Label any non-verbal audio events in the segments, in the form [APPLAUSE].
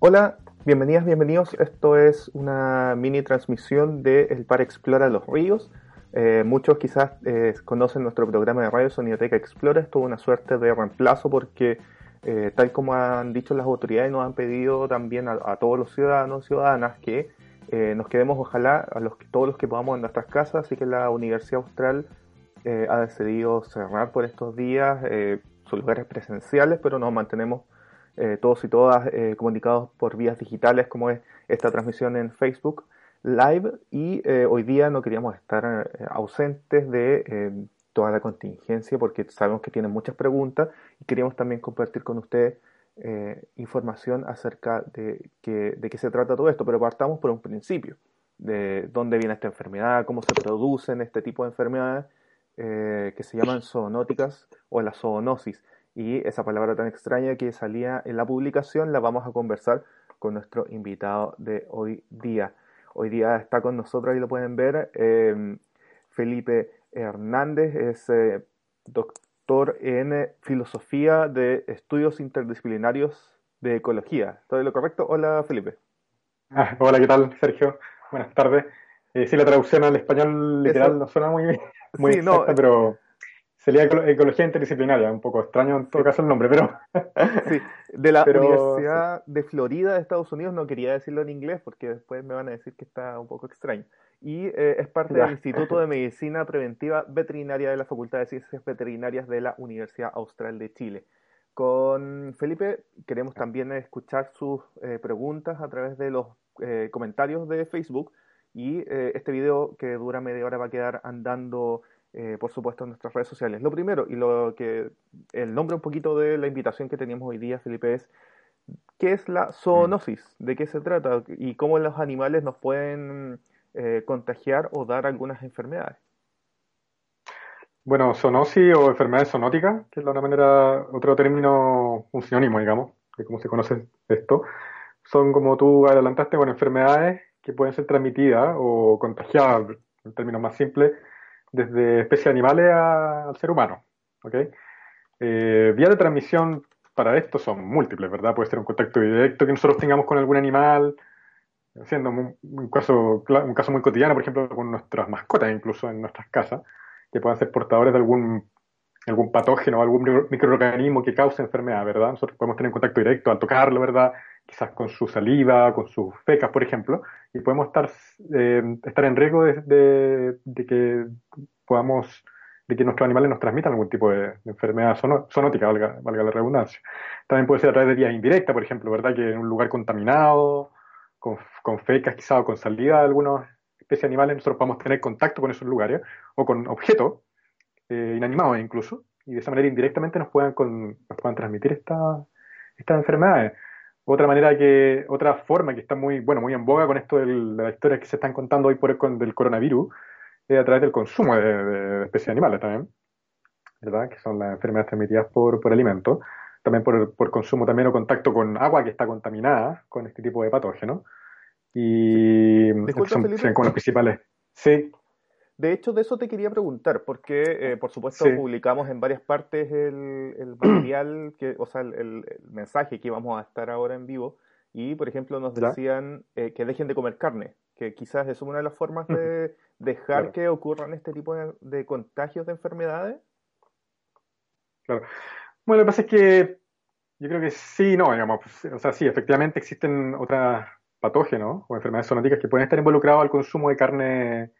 Hola, bienvenidas, bienvenidos. Esto es una mini transmisión de El Par Explora los Ríos. Eh, muchos quizás eh, conocen nuestro programa de radio Sonioteca Explora. Esto es una suerte de reemplazo porque, eh, tal como han dicho las autoridades, nos han pedido también a, todos los ciudadanos y ciudadanas que nos quedemos, ojalá, a los, todos los que podamos en nuestras casas. Así que la Universidad Austral ha decidido cerrar por estos días sus lugares presenciales, pero nos mantenemos eh, todos y todas eh, comunicados por vías digitales como es esta transmisión en Facebook Live. Y eh, hoy día no queríamos estar ausentes de toda la contingencia porque sabemos que tienen muchas preguntas y queríamos también compartir con ustedes información acerca de, que, de qué se trata todo esto, pero partamos por un principio, de dónde viene esta enfermedad, cómo se producen este tipo de enfermedades que se llaman zoonóticas o la zoonosis y esa palabra tan extraña que salía en la publicación la vamos a conversar con nuestro invitado de hoy día. Hoy día está con nosotros, ahí lo pueden ver, em, Felipe Hernández, es eh, doctor en filosofía de estudios interdisciplinarios de ecología. ¿Todo lo correcto? Hola Felipe. Ah, hola, ¿qué tal Sergio? Buenas tardes. Eh, sí, la traducción al español literal no suena muy, [LAUGHS] muy sí, exacta, pero Sería ecología interdisciplinaria, un poco extraño en todo caso el nombre, pero... sí, de la Universidad de Florida de Estados Unidos, no quería decirlo en inglés porque después me van a decir que está un poco extraño. Y eh, es parte del Instituto de Medicina Preventiva Veterinaria de la Facultad de Ciencias Veterinarias de la Universidad Austral de Chile. Con Felipe queremos también escuchar sus eh, preguntas a través de los eh, comentarios de Facebook. Y este video que dura media hora va a quedar andando eh, por supuesto, en nuestras redes sociales. Lo primero, y lo que el nombre un poquito de la invitación que teníamos hoy día, Felipe, es ¿qué es la zoonosis? ¿De qué se trata? ¿Y cómo los animales nos pueden eh, contagiar o dar algunas enfermedades? Bueno, zoonosis o enfermedades zoonóticas, que es de una manera, otro término, un sinónimo, digamos, de cómo se conoce esto, son, como tú adelantaste, con enfermedades que pueden ser transmitidas o contagiadas, en términos más simples, desde especies animales al ser humano. ¿okay? Eh, vías de transmisión para esto son múltiples, ¿verdad? Puede ser un contacto directo que nosotros tengamos con algún animal, siendo un, caso, un caso muy cotidiano, por ejemplo, con nuestras mascotas, incluso en nuestras casas, que puedan ser portadores de algún, algún patógeno o algún microorganismo que cause enfermedad, ¿verdad? Nosotros podemos tener contacto directo al tocarlo, ¿verdad? Quizás con su saliva, con sus fecas, por ejemplo, y podemos estar, eh, estar en riesgo de, que podamos, de que nuestros animales nos transmitan algún tipo de, enfermedad zoonótica, valga, la redundancia. También puede ser a través de vías indirectas, por ejemplo, ¿verdad? Que en un lugar contaminado, con, con fecas quizás o con salida de algunas especies animales, nosotros podamos tener contacto con esos lugares o con objetos eh, inanimados incluso, y de esa manera indirectamente nos puedan, nos puedan transmitir estas enfermedades. Otra manera que, otra forma que está muy, bueno, muy en boga con esto de las historias que se están contando hoy por el del coronavirus, es a través del consumo de, especies animales también, ¿verdad? Que son las enfermedades transmitidas por, por alimentos. También por, por, consumo también o contacto con agua que está contaminada con este tipo de patógenos. Y son, son, como los principales. Sí. De hecho, de eso te quería preguntar, porque, eh, por supuesto, publicamos en varias partes el, material, que, o sea, el, mensaje que íbamos a estar ahora en vivo, y, por ejemplo, nos decían eh, que dejen de comer carne, que quizás es una de las formas de dejar que ocurran este tipo de, contagios de enfermedades. Claro. Bueno, lo que pasa es que yo creo que sí, no, digamos, pues, o sea, sí, efectivamente existen otras patógenos o enfermedades zoonóticas que pueden estar involucrados al consumo de carne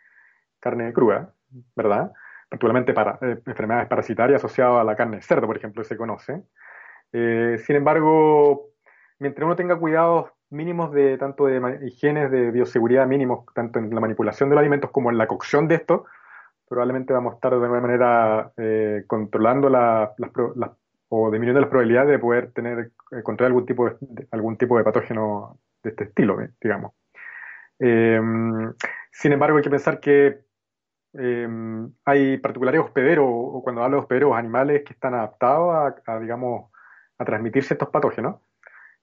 carne cruda, ¿verdad? Particularmente para eh, enfermedades parasitarias asociadas a la carne de cerdo, por ejemplo, se conoce. Eh, sin embargo, mientras uno tenga cuidados mínimos de tanto de higiene, de bioseguridad mínimos, tanto en la manipulación de los alimentos como en la cocción de estos, probablemente vamos a estar de alguna manera eh, controlando la, o disminuyendo las probabilidades de poder tener encontrar algún tipo de, algún tipo de patógeno de este estilo, digamos. sin embargo, hay que pensar que Em, hay particulares hospederos, o cuando hablo de hospederos, animales que están adaptados a, digamos, a transmitirse estos patógenos,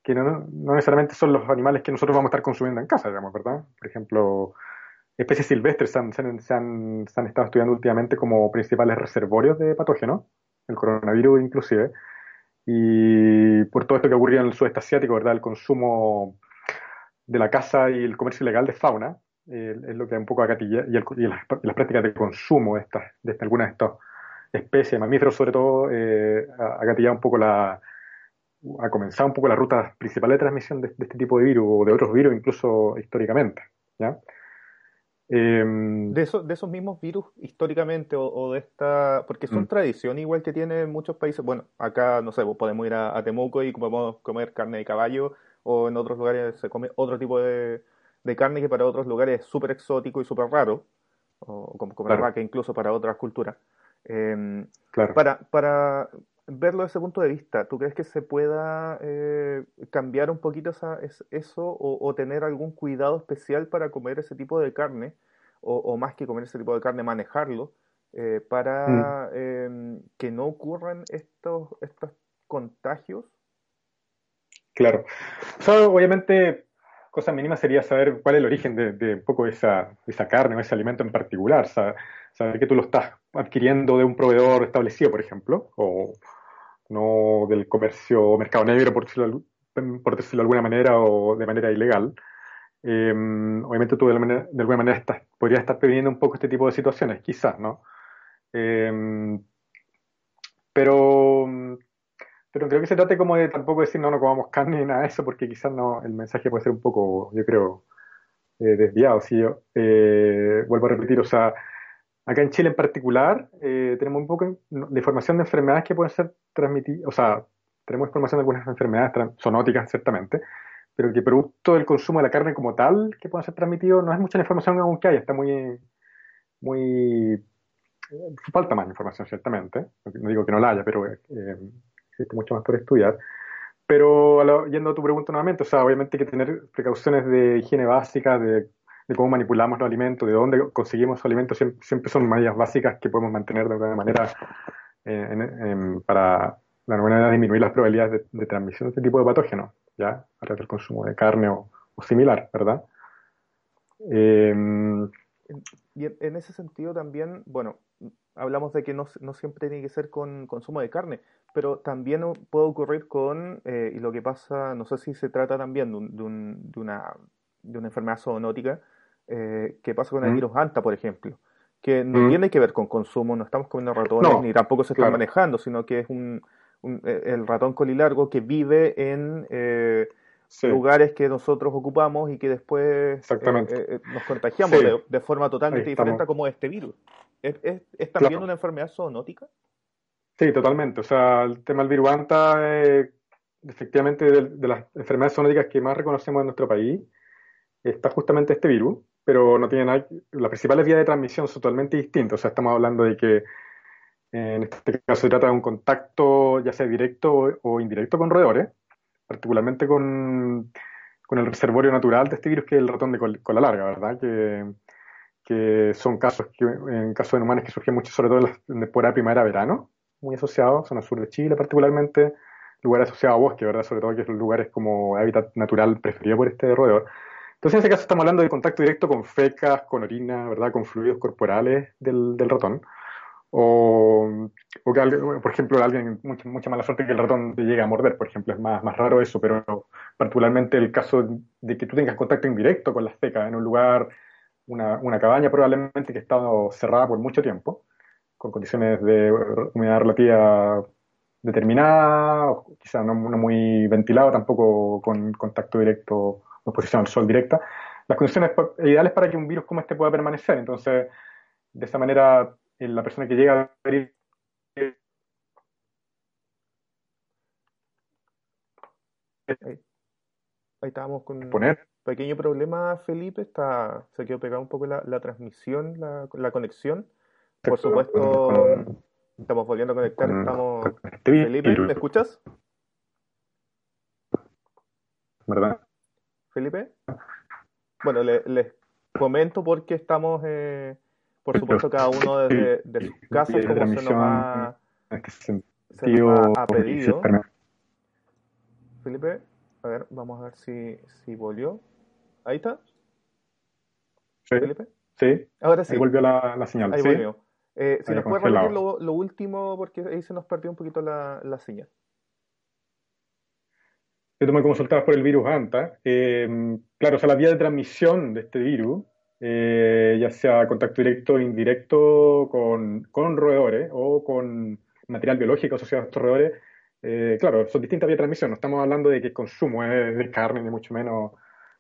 que no, necesariamente son los animales que nosotros vamos a estar consumiendo en casa, digamos, ¿verdad? Por ejemplo, especies silvestres se han, estado estudiando últimamente como principales reservorios de patógenos, el coronavirus inclusive, y por todo esto que ocurría en el sudeste asiático, ¿verdad? El consumo de la caza y el comercio ilegal de fauna, eh, es lo que un poco agatilla, y, y, las, prácticas de consumo de, estas, de algunas de estas especies, mamíferos sobre todo, eh, agatillado un poco la, ha comenzado un poco la ruta principal de transmisión de, este tipo de virus o de otros virus incluso históricamente. ¿ya? Em, de, eso, de esos mismos virus históricamente o, de esta, porque son mm. tradición igual que tienen muchos países, bueno, acá no sé, podemos ir a, Temuco y podemos comer carne de caballo o en otros lugares se come otro tipo de, carne que para otros lugares es súper exótico y súper raro, o como comer vaca incluso para otras culturas. Em, claro. para, para verlo desde ese punto de vista, ¿tú crees que se pueda eh, cambiar un poquito esa, eso o, tener algún cuidado especial para comer ese tipo de carne, o, más que comer ese tipo de carne, manejarlo, eh, para mm. em, que no ocurran estos, estos contagios? Claro. obviamente, cosa mínima sería saber cuál es el origen de, un poco esa, esa carne o ese alimento en particular. saber que tú lo estás adquiriendo de un proveedor establecido, por ejemplo, o, no del comercio mercado negro, por decirlo, por decirlo de alguna manera, o de manera ilegal. Em, obviamente tú de, alguna manera estás, podrías estar previniendo un poco este tipo de situaciones, quizás, ¿no? Em, pero, pero creo que se trate como de tampoco decir no, no comamos carne ni nada de eso, porque quizás no, el mensaje puede ser un poco, yo creo, eh, desviado. Si yo eh, vuelvo a repetir, o sea, Acá en Chile en particular eh, tenemos un poco de información de enfermedades que pueden ser transmitidas, o sea, tenemos información de algunas enfermedades zoonóticas, ciertamente, pero que producto del consumo de la carne como tal que pueden ser transmitidos, no es mucha la información aún que hay, está muy, muy, falta más información, ciertamente, no digo que no la haya, pero existe mucho más por estudiar. Pero yendo a tu pregunta nuevamente, o sea, obviamente hay que tener precauciones de higiene básica, de de cómo manipulamos los alimentos, de dónde conseguimos los alimentos, siempre, son medidas básicas que podemos mantener de alguna manera eh, para de alguna manera disminuir las probabilidades de, transmisión de este tipo de patógenos, ¿ya? A través del consumo de carne o, similar, ¿verdad? Em, y en ese sentido también, bueno, hablamos de que no, no, siempre tiene que ser con consumo de carne, pero también puede ocurrir con, eh, y lo que pasa, no sé si se trata también de, de, una, de una enfermedad zoonótica, eh, que pasa con el virus Anta, por ejemplo, que no tiene que ver con consumo, no estamos comiendo ratones ni tampoco se está manejando, sino que es un, eh, el ratón colilargo que vive en eh, lugares que nosotros ocupamos y que después nos contagiamos de, forma totalmente diferente como este virus. ¿Es, es, también una enfermedad zoonótica? Sí, totalmente. O sea, el tema del virus Anta, efectivamente, de, las enfermedades zoonóticas que más reconocemos en nuestro país, está justamente este virus pero no tiene nada, las principales vías de transmisión son totalmente distintas. O sea, estamos hablando de que en este caso se trata de un contacto ya sea directo o, indirecto con roedores, particularmente con, con, el reservorio natural de este virus que es el ratón de cola larga, ¿verdad? Que, que son casos que en casos de humanos que surgen mucho, sobre todo en la temporada primavera-verano, muy asociados, zona sur de Chile particularmente, lugares asociados a bosque, ¿verdad? Sobre todo que son lugares como hábitat natural preferido por este roedor. Entonces, en ese caso estamos hablando de contacto directo con fecas, con orina, ¿verdad? Con fluidos corporales del, ratón. O, o que, por ejemplo, alguien, mucha, mucha mala suerte que el ratón te llegue a morder, por ejemplo, es más, más raro eso, pero particularmente el caso de que tú tengas contacto indirecto con las fecas en un lugar, una, una cabaña probablemente que ha estado cerrada por mucho tiempo, con condiciones de humedad relativa determinada, o quizá no, no muy ventilado, tampoco con contacto directo exposición al sol directa, las condiciones ideales para que un virus como este pueda permanecer. Entonces, de esa manera, eh, la persona que llega a ver Ahí, estábamos con un pequeño problema, Felipe. Está, se quedó pegada un poco la, transmisión, la, la, conexión. Por supuesto, estamos volviendo a conectar. Estamos... Felipe, ¿me escuchas? ¿Verdad? Felipe? Bueno, les comento porque estamos, eh, por supuesto, cada uno desde de sus casas, como se nos ha, pedido. Felipe, a ver, vamos a ver si, si volvió. ¿Ahí está? Sí. ¿Felipe? Sí. Ahora sí. Ahí volvió la, la señal. Ahí volvió. Eh, si nos puede repetir lo, lo, último, porque ahí se nos perdió un poquito la, la señal. que tú me consultabas por el virus ANTA. Eh, claro, o sea, la vía de transmisión de este virus, eh, ya sea contacto directo o indirecto con, con roedores o con material biológico asociado a estos roedores, eh, claro, son distintas vías de transmisión. No estamos hablando de que el consumo es de carne, ni mucho menos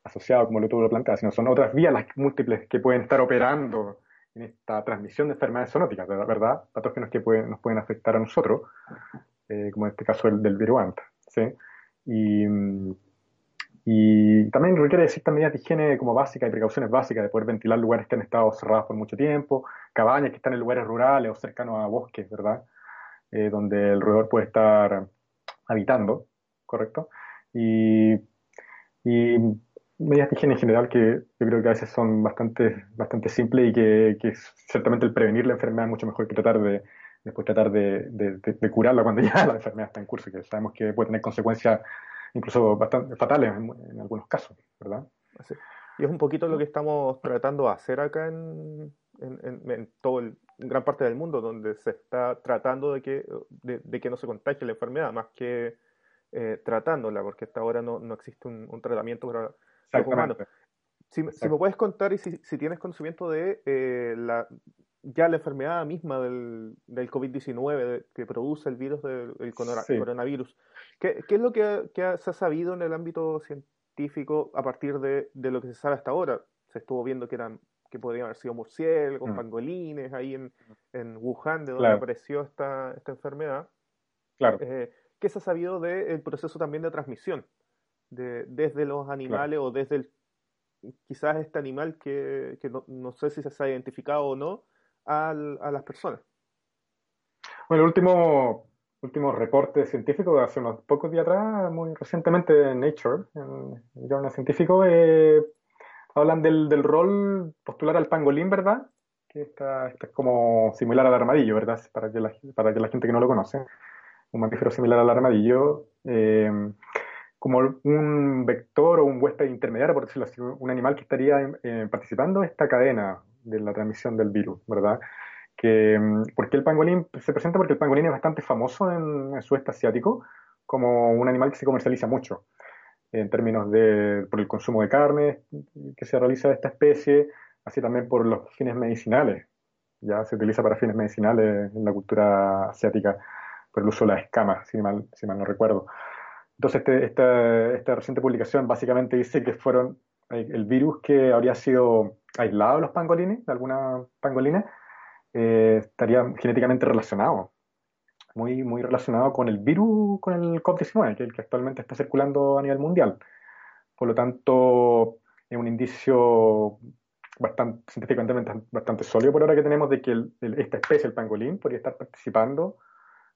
asociado como lo tuvo lo sino son otras vías las múltiples que pueden estar operando en esta transmisión de enfermedades zoonóticas, ¿verdad? Patógenos que pueden, nos pueden afectar a nosotros, como en este caso el del virus ANTA. ¿sí? Y, y también requiere ciertas medidas de higiene como básicas y precauciones básicas de poder ventilar lugares que han estado cerrados por mucho tiempo, cabañas que están en lugares rurales o cercanos a bosques, ¿verdad? Eh, donde el roedor puede estar habitando, ¿correcto? Y, y, medidas de higiene en general que yo creo que a veces son bastante, bastante simples y que, que ciertamente el prevenir la enfermedad es mucho mejor que tratar de después tratar de, de, curarla cuando [LAUGHS] ya la enfermedad está en curso, que sabemos que puede tener consecuencias incluso bastante fatales en, algunos casos, ¿verdad? Y es un poquito lo que estamos tratando de hacer acá en, en, todo el, gran parte del mundo, donde se está tratando de que, de, que no se contagie la enfermedad, más que eh, tratándola, porque hasta ahora no, no existe un, tratamiento los humanos. Si, si, me puedes contar y si, si tienes conocimiento de la eh, la, ya la enfermedad misma del, del COVID-19 que produce el virus del coronavirus. ¿Qué, ¿Qué, es lo que, que, se ha sabido en el ámbito científico a partir de, de, lo que se sabe hasta ahora? Se estuvo viendo que eran que podrían haber sido murciélagos, mm. pangolines, ahí en, en, Wuhan, de donde apareció esta, esta enfermedad. Claro. Eh, ¿Qué se ha sabido del proceso también de transmisión? De, desde los animales o desde el, quizás este animal que, que no, no, sé si se ha identificado o no, a las personas. Bueno, el último, último reporte científico de hace unos pocos días atrás, muy recientemente en Nature, en el Journal Científico, eh, hablan del, del, rol postular al pangolín, ¿verdad? Que está, es como similar al armadillo, ¿verdad? Para que, la, para que la gente que no lo conoce, un mamífero similar al armadillo, eh, como un vector o un huésped intermediario, por decirlo así, un animal que estaría eh, participando en esta cadena de la transmisión del virus, ¿verdad? Que, mm, porque el pangolín se presenta porque el pangolín es bastante famoso en el sudeste asiático como un animal que se comercializa mucho en términos de por el consumo de carne que se realiza de esta especie, así también por los fines medicinales. Ya se utiliza para fines medicinales en la cultura asiática por el uso de las escamas, si mal, si mal no recuerdo. Entonces, este, esta, esta reciente publicación básicamente dice que fueron el virus que habría sido aislado de los pangolines, de alguna pangolina, eh, estaría genéticamente relacionado, muy, muy relacionado con el virus, con el COVID-19, que el que actualmente está circulando a nivel mundial. Por lo tanto, es un indicio bastante, científicamente bastante sólido por ahora que tenemos de que esta especie, el pangolín, podría estar participando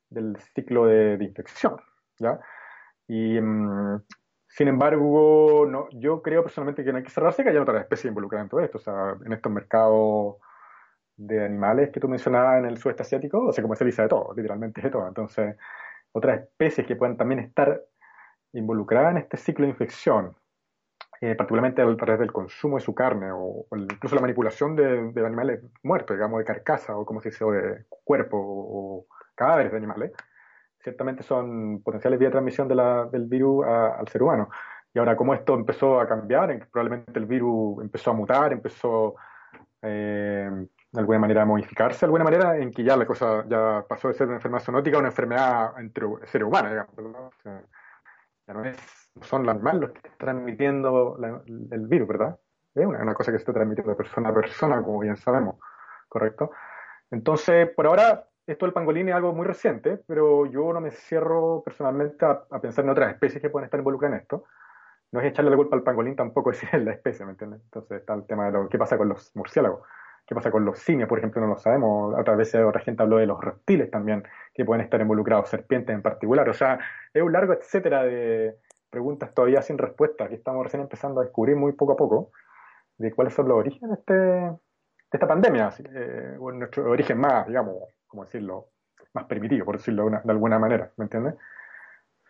del ciclo de, infección. ¿ya? Y mm, sin embargo, no, yo creo personalmente que no hay que cerrarse que haya otra especie involucrada en todo esto. O sea, en estos mercados de animales que tú mencionabas en el sudeste asiático, se comercializa de todo, literalmente de todo. Entonces, otras especies que puedan también estar involucradas en este ciclo de infección, eh, particularmente a través del consumo de su carne o, incluso la manipulación de, animales muertos, digamos, de carcasa o como se dice, o de cuerpo o cadáveres de animales, ciertamente son potenciales vías de transmisión de la, del virus al ser humano. Y ahora, como esto empezó a cambiar, probablemente el virus empezó a mutar, empezó eh, de alguna manera a modificarse, de alguna manera, en que ya la cosa ya pasó de ser una enfermedad zoonótica a una enfermedad entre seres humanos, digamos. ya no es, son las manos los que están transmitiendo el virus, ¿verdad? Es una, una, cosa que se está transmitiendo de persona a persona, como bien sabemos, ¿correcto? Entonces, por ahora, esto del pangolín es algo muy reciente, pero yo no me cierro personalmente a, pensar en otras especies que pueden estar involucradas en esto. No es echarle la culpa al pangolín tampoco, es [LAUGHS] la especie, ¿me entiendes? Entonces está el tema de lo, qué pasa con los murciélagos, qué pasa con los simios, por ejemplo, no lo sabemos. Otra vez otra gente habló de los reptiles también, que pueden estar involucrados, serpientes en particular. O sea, es un largo etcétera de preguntas todavía sin respuesta que estamos recién empezando a descubrir muy poco a poco de cuáles son los orígenes de, este, esta pandemia, eh, o nuestro origen más, digamos, como decirlo, más primitivo, por decirlo de, alguna manera, ¿me entiendes?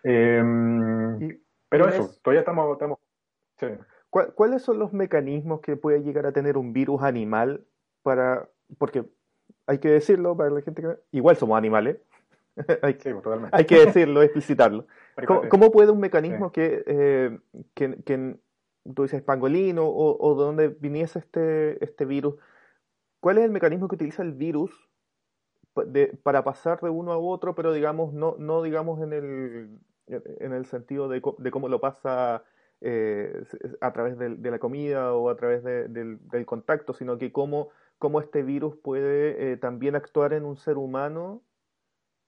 Em, pero eso, todavía estamos... estamos ¿Cuáles son los mecanismos que puede llegar a tener un virus animal para... Porque hay que decirlo para la gente que... Igual somos animales, [LAUGHS] hay, que, hay, que, decirlo, explicitarlo. ¿Cómo, puede un mecanismo que, que, tú dices pangolino o, o de dónde viniese este, este virus, cuál es el mecanismo que utiliza el virus para pasar de uno a otro, pero digamos, no, no digamos en el, en el sentido de, de cómo lo pasa eh, a través de, la comida o a través del, contacto, sino que cómo, cómo este virus puede eh, también actuar en un ser humano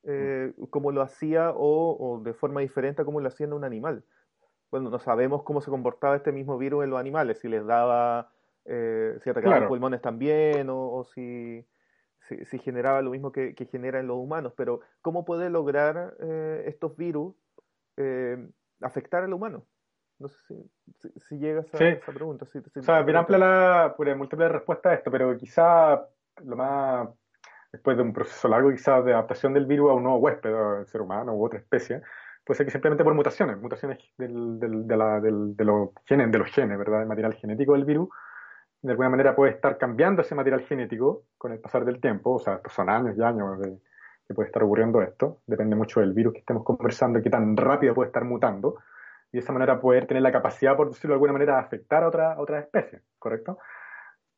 eh, como lo hacía o, de forma diferente a como lo hacía en un animal. Bueno, no sabemos cómo se comportaba este mismo virus en los animales, si les daba, si atacaba los pulmones también o, si, si, generaba lo mismo que, que, genera en los humanos, pero ¿cómo puede lograr estos virus afectar al humano? No sé si, si, llegas a esa pregunta. o sea, bien amplia la pues, múltiple respuesta a esto, pero quizá lo más, después de un proceso largo quizás de adaptación del virus a un nuevo huésped, al ser humano u otra especie, puede ser que simplemente por mutaciones, mutaciones del, del, de, la, del, de, los genes, de los genes, ¿verdad? El material genético del virus, de alguna manera puede estar cambiando ese material genético con el pasar del tiempo, o sea, estos son años y años de, que puede estar ocurriendo esto, depende mucho del virus que estemos conversando y qué tan rápido puede estar mutando y de esa manera poder tener la capacidad, por decirlo de alguna manera, de afectar a otra, otra especie, ¿correcto?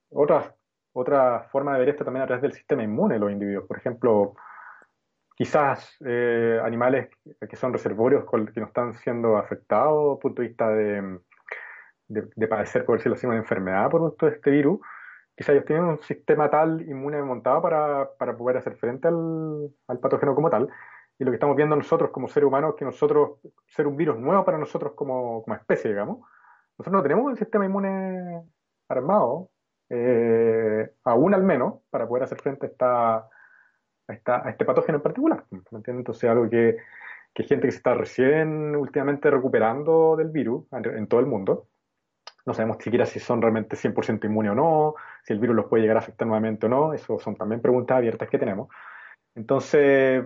Otra, otra forma de ver esto también a través del sistema inmune de los individuos. Por ejemplo, quizás eh, animales que son reservorios que no están siendo afectados desde el punto de vista de, de, padecer, por decirlo así, una enfermedad por todo este virus, quizás ellos tienen un sistema tal inmune montado para, para poder hacer frente al, al patógeno como tal, y lo que estamos viendo nosotros como seres humanos es que nosotros, ser un virus nuevo para nosotros como, como especie, digamos, nosotros no tenemos un sistema inmune armado, eh, aún al menos, para poder hacer frente a, esta, a este patógeno en particular. ¿Me entiendes? Entonces, algo que, que gente que se está recién últimamente recuperando del virus en, todo el mundo. No sabemos siquiera si son realmente 100% inmunes o no, si el virus los puede llegar a afectar nuevamente o no. Eso son también preguntas abiertas que tenemos. Entonces,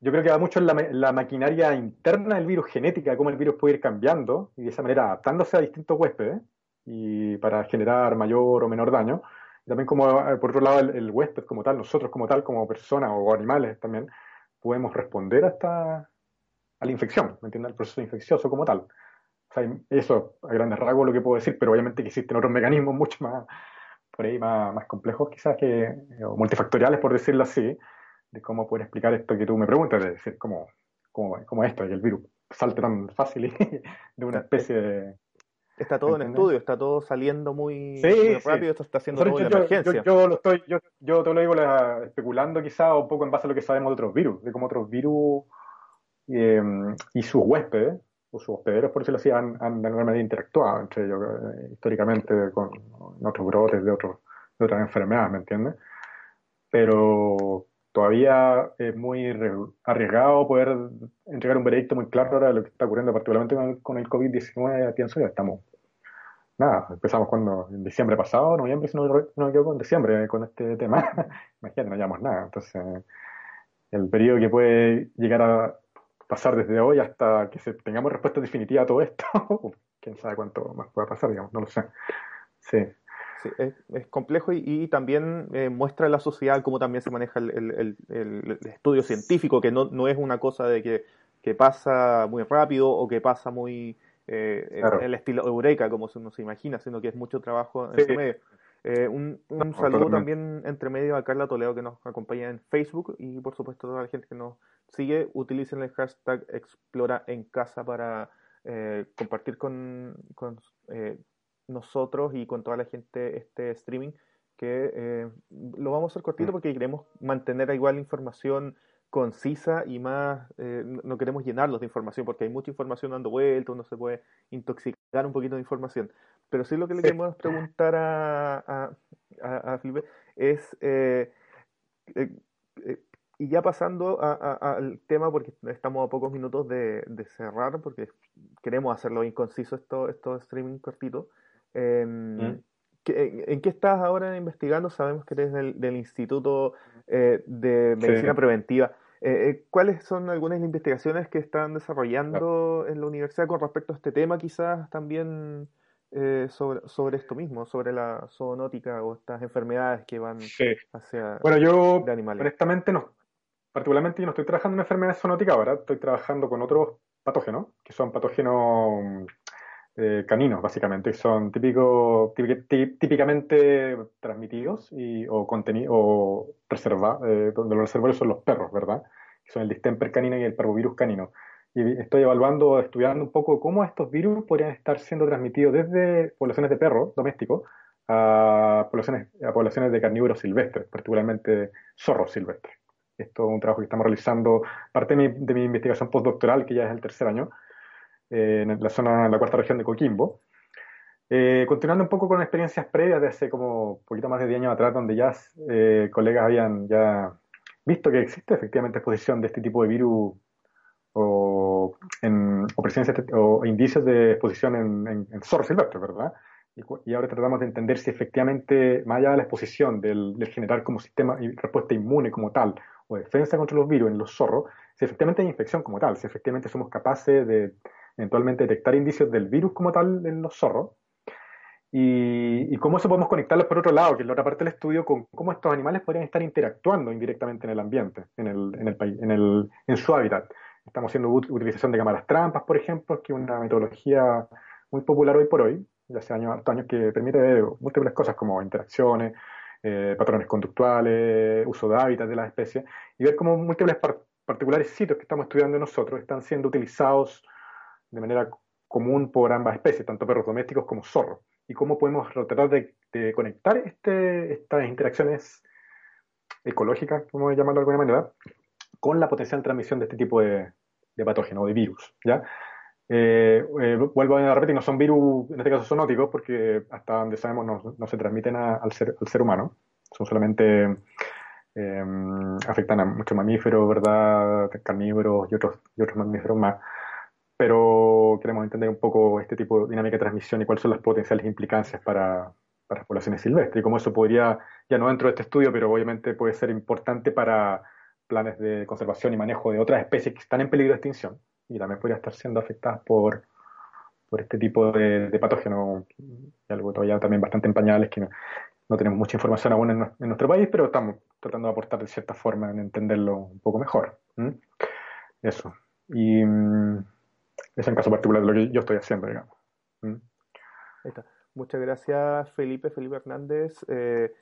yo creo que va mucho en la, maquinaria interna del virus, genética, cómo el virus puede ir cambiando y de esa manera adaptándose a distintos huéspedes y para generar mayor o menor daño. También como, eh, por otro lado, el, huésped como tal, nosotros como tal, como personas o animales también, podemos responder hasta a la infección, ¿me entiendes? Al proceso infeccioso como tal. O sea, eso a grandes rasgos lo que puedo decir, pero obviamente que existen otros mecanismos mucho más, por ahí más, más complejos quizás, que, eh, o multifactoriales por decirlo así, de cómo poder explicar esto que tú me preguntas, de decir, cómo, cómo, cómo esto, que el virus salte tan fácil [LAUGHS] de una especie de... Está todo en estudio, está todo saliendo muy, rápido, esto está haciendo todo yo, emergencia. Yo, lo estoy, yo, yo te lo digo especulando quizá un poco en base a lo que sabemos de otros virus, de cómo otros virus eh, y sus huéspedes, o sus hospederos, por decirlo así, han, han de alguna manera interactuado entre ellos eh, históricamente con otros brotes de, de otras enfermedades, ¿me entiendes? Pero todavía es muy arriesgado poder entregar un veredicto muy claro ahora de lo que está ocurriendo, particularmente con el, COVID-19, pienso yo, estamos, nada, empezamos cuando, en diciembre pasado, noviembre, si no, no me equivoco, en diciembre con este tema, [LAUGHS] imagínate, no llevamos nada, entonces el periodo que puede llegar a pasar desde hoy hasta que se, tengamos respuesta definitiva a todo esto, [LAUGHS] quién sabe cuánto más pueda pasar, digamos, no lo sé. Sí es, complejo y, también eh, muestra la sociedad cómo también se maneja el, estudio científico, que no, no, es una cosa de que, que, pasa muy rápido o que pasa muy eh, en el estilo Eureka, como uno se imagina, sino que es mucho trabajo en medio. Eh, un, un saludo también entre medio a Carla Toledo que nos acompaña en Facebook y por supuesto a toda la gente que nos sigue. Utilicen el hashtag Explora en casa para compartir con, con nosotros y con toda la gente este streaming, que eh, lo vamos a hacer cortito mm. porque queremos mantener igual información concisa y más, eh, no queremos llenarlos de información porque hay mucha información dando vueltas, uno se puede intoxicar un poquito de información. Pero sí lo que le queremos preguntar a, a, Felipe es, eh, y ya pasando al tema, porque estamos a pocos minutos de, cerrar, porque queremos hacerlo inconciso esto, estos streaming cortitos, Em, ¿Mm? en, qué estás ahora investigando? Sabemos que eres del, Instituto eh, de Medicina Preventiva. Eh, eh, ¿Cuáles son algunas investigaciones que están desarrollando en la universidad con respecto a este tema, quizás también sobre, sobre esto mismo, sobre la zoonótica o estas enfermedades que van hacia bueno, yo, Honestamente, no, particularmente yo no estoy trabajando en enfermedades zoonóticas ahora, estoy trabajando con otros patógenos, que son patógenos eh, caninos, básicamente, que son típico, típicamente transmitidos y, o, o reservados, eh, donde los reservorios son los perros, ¿verdad? Que son el distemper canino y el parvovirus canino. Y estoy evaluando, estudiando un poco cómo estos virus podrían estar siendo transmitidos desde poblaciones de perros domésticos a poblaciones, a poblaciones de carnívoros silvestres, particularmente zorros silvestres. Esto es un trabajo que estamos realizando, parte de mi, investigación postdoctoral, que ya es el tercer año, eh, en la zona, la cuarta región de Coquimbo. Eh, continuando un poco con experiencias previas de hace como poquito más de 10 años atrás, donde ya eh, colegas habían ya visto que existe efectivamente exposición de este tipo de virus o, en, o, presencia, o indicios de exposición en, en, en zorros silvestres, ¿verdad? Y, ahora tratamos de entender si efectivamente, más allá de la exposición del, generar como sistema y respuesta inmune como tal, o defensa contra los virus en los zorros, si efectivamente hay infección como tal, si efectivamente somos capaces de eventualmente detectar indicios del virus como tal en los zorros, y, cómo eso podemos conectarlos por otro lado, que es la otra parte del estudio, con cómo estos animales podrían estar interactuando indirectamente en el ambiente, en, el, en, el, en, el, en su hábitat. Estamos haciendo utilización de cámaras trampas, por ejemplo, que es una metodología muy popular hoy por hoy, ya hace años, que permite ver múltiples cosas como interacciones, eh, patrones conductuales, uso de hábitat de las especies, y ver cómo múltiples particulares sitios que estamos estudiando nosotros están siendo utilizados de manera común por ambas especies, tanto perros domésticos como zorros, y cómo podemos tratar de, conectar este, estas interacciones ecológicas, como llamarlo de alguna manera, con la potencial transmisión de este tipo de, de patógeno, de virus. ¿ya? Eh, eh, vuelvo a repetir, no son virus, en este caso zoonóticos, porque hasta donde sabemos no, se transmiten al, ser, humano, son solamente eh, afectan a muchos mamíferos, ¿verdad? Carnívoros y otros, y otros mamíferos más. Pero queremos entender un poco este tipo de dinámica de transmisión y cuáles son las potenciales implicancias para las poblaciones silvestres y cómo eso podría, ya no dentro de este estudio, pero obviamente puede ser importante para planes de conservación y manejo de otras especies que están en peligro de extinción y también podría estar siendo afectadas por, por este tipo de, patógenos, y algo todavía también bastante en pañales, que no, tenemos mucha información aún en, nuestro país, pero estamos tratando de aportar de cierta forma en entenderlo un poco mejor. Eso. Y mm, es en caso particular de lo que yo estoy haciendo, digamos. Muchas gracias, Felipe, Felipe Hernández. Eh,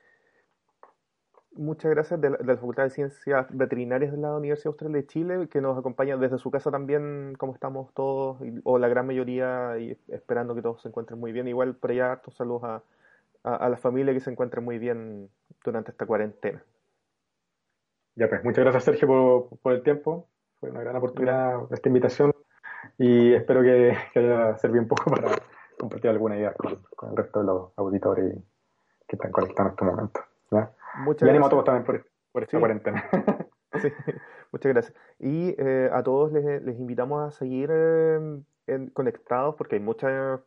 Muchas gracias de la, Facultad de Ciencias Veterinarias de la Universidad Austral de Chile, que nos acompaña desde su casa también, como estamos todos, o la gran mayoría, y esperando que todos se encuentren muy bien. Igual por allá, hartos saludos a, a, la familia que se encuentre muy bien durante esta cuarentena. Ya pues, muchas gracias Sergio por, por el tiempo. Fue una gran oportunidad esta invitación y espero que, haya servido un poco para compartir alguna idea con, con el resto de los auditores que están conectados en este momento. ¿ya? Muchas y ánimo a todos también por, esta cuarentena. [LAUGHS] [LAUGHS] muchas gracias. Y eh, a todos les, les, invitamos a seguir eh, conectados porque hay muchos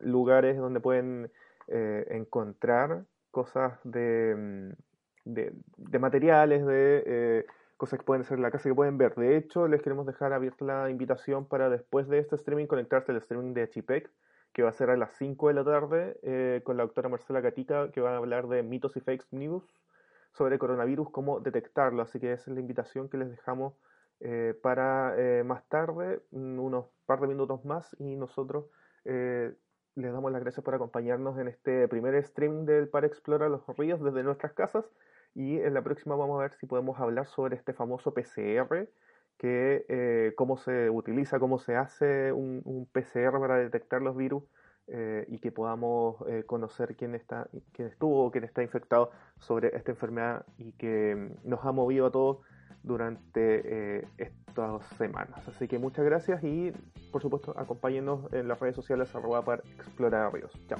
lugares donde pueden eh, encontrar cosas de, mm, de, de materiales, de cosas que pueden ser en la casa que pueden ver. De hecho, les queremos dejar abierta la invitación para después de este streaming conectarse al streaming de Chipec que va a ser a las 5 de la tarde con la doctora Marcela Gatica, que va a hablar de mitos y fake news sobre coronavirus, cómo detectarlo. Así que esa es la invitación que les dejamos eh, para eh, más tarde, mm, unos par de minutos más, y nosotros eh, les damos las gracias por acompañarnos en este primer stream del Para Explorar los Ríos desde nuestras casas. Y en la próxima vamos a ver si podemos hablar sobre este famoso PCR, que cómo se utiliza, cómo se hace un, PCR para detectar los virus eh, y que podamos eh, conocer quién, está, quién estuvo o quién está infectado sobre esta enfermedad y que mm, nos ha movido a todos durante eh, estas semanas. Así que muchas gracias y por supuesto acompáñenos en las redes sociales para explorar ríos. Chao.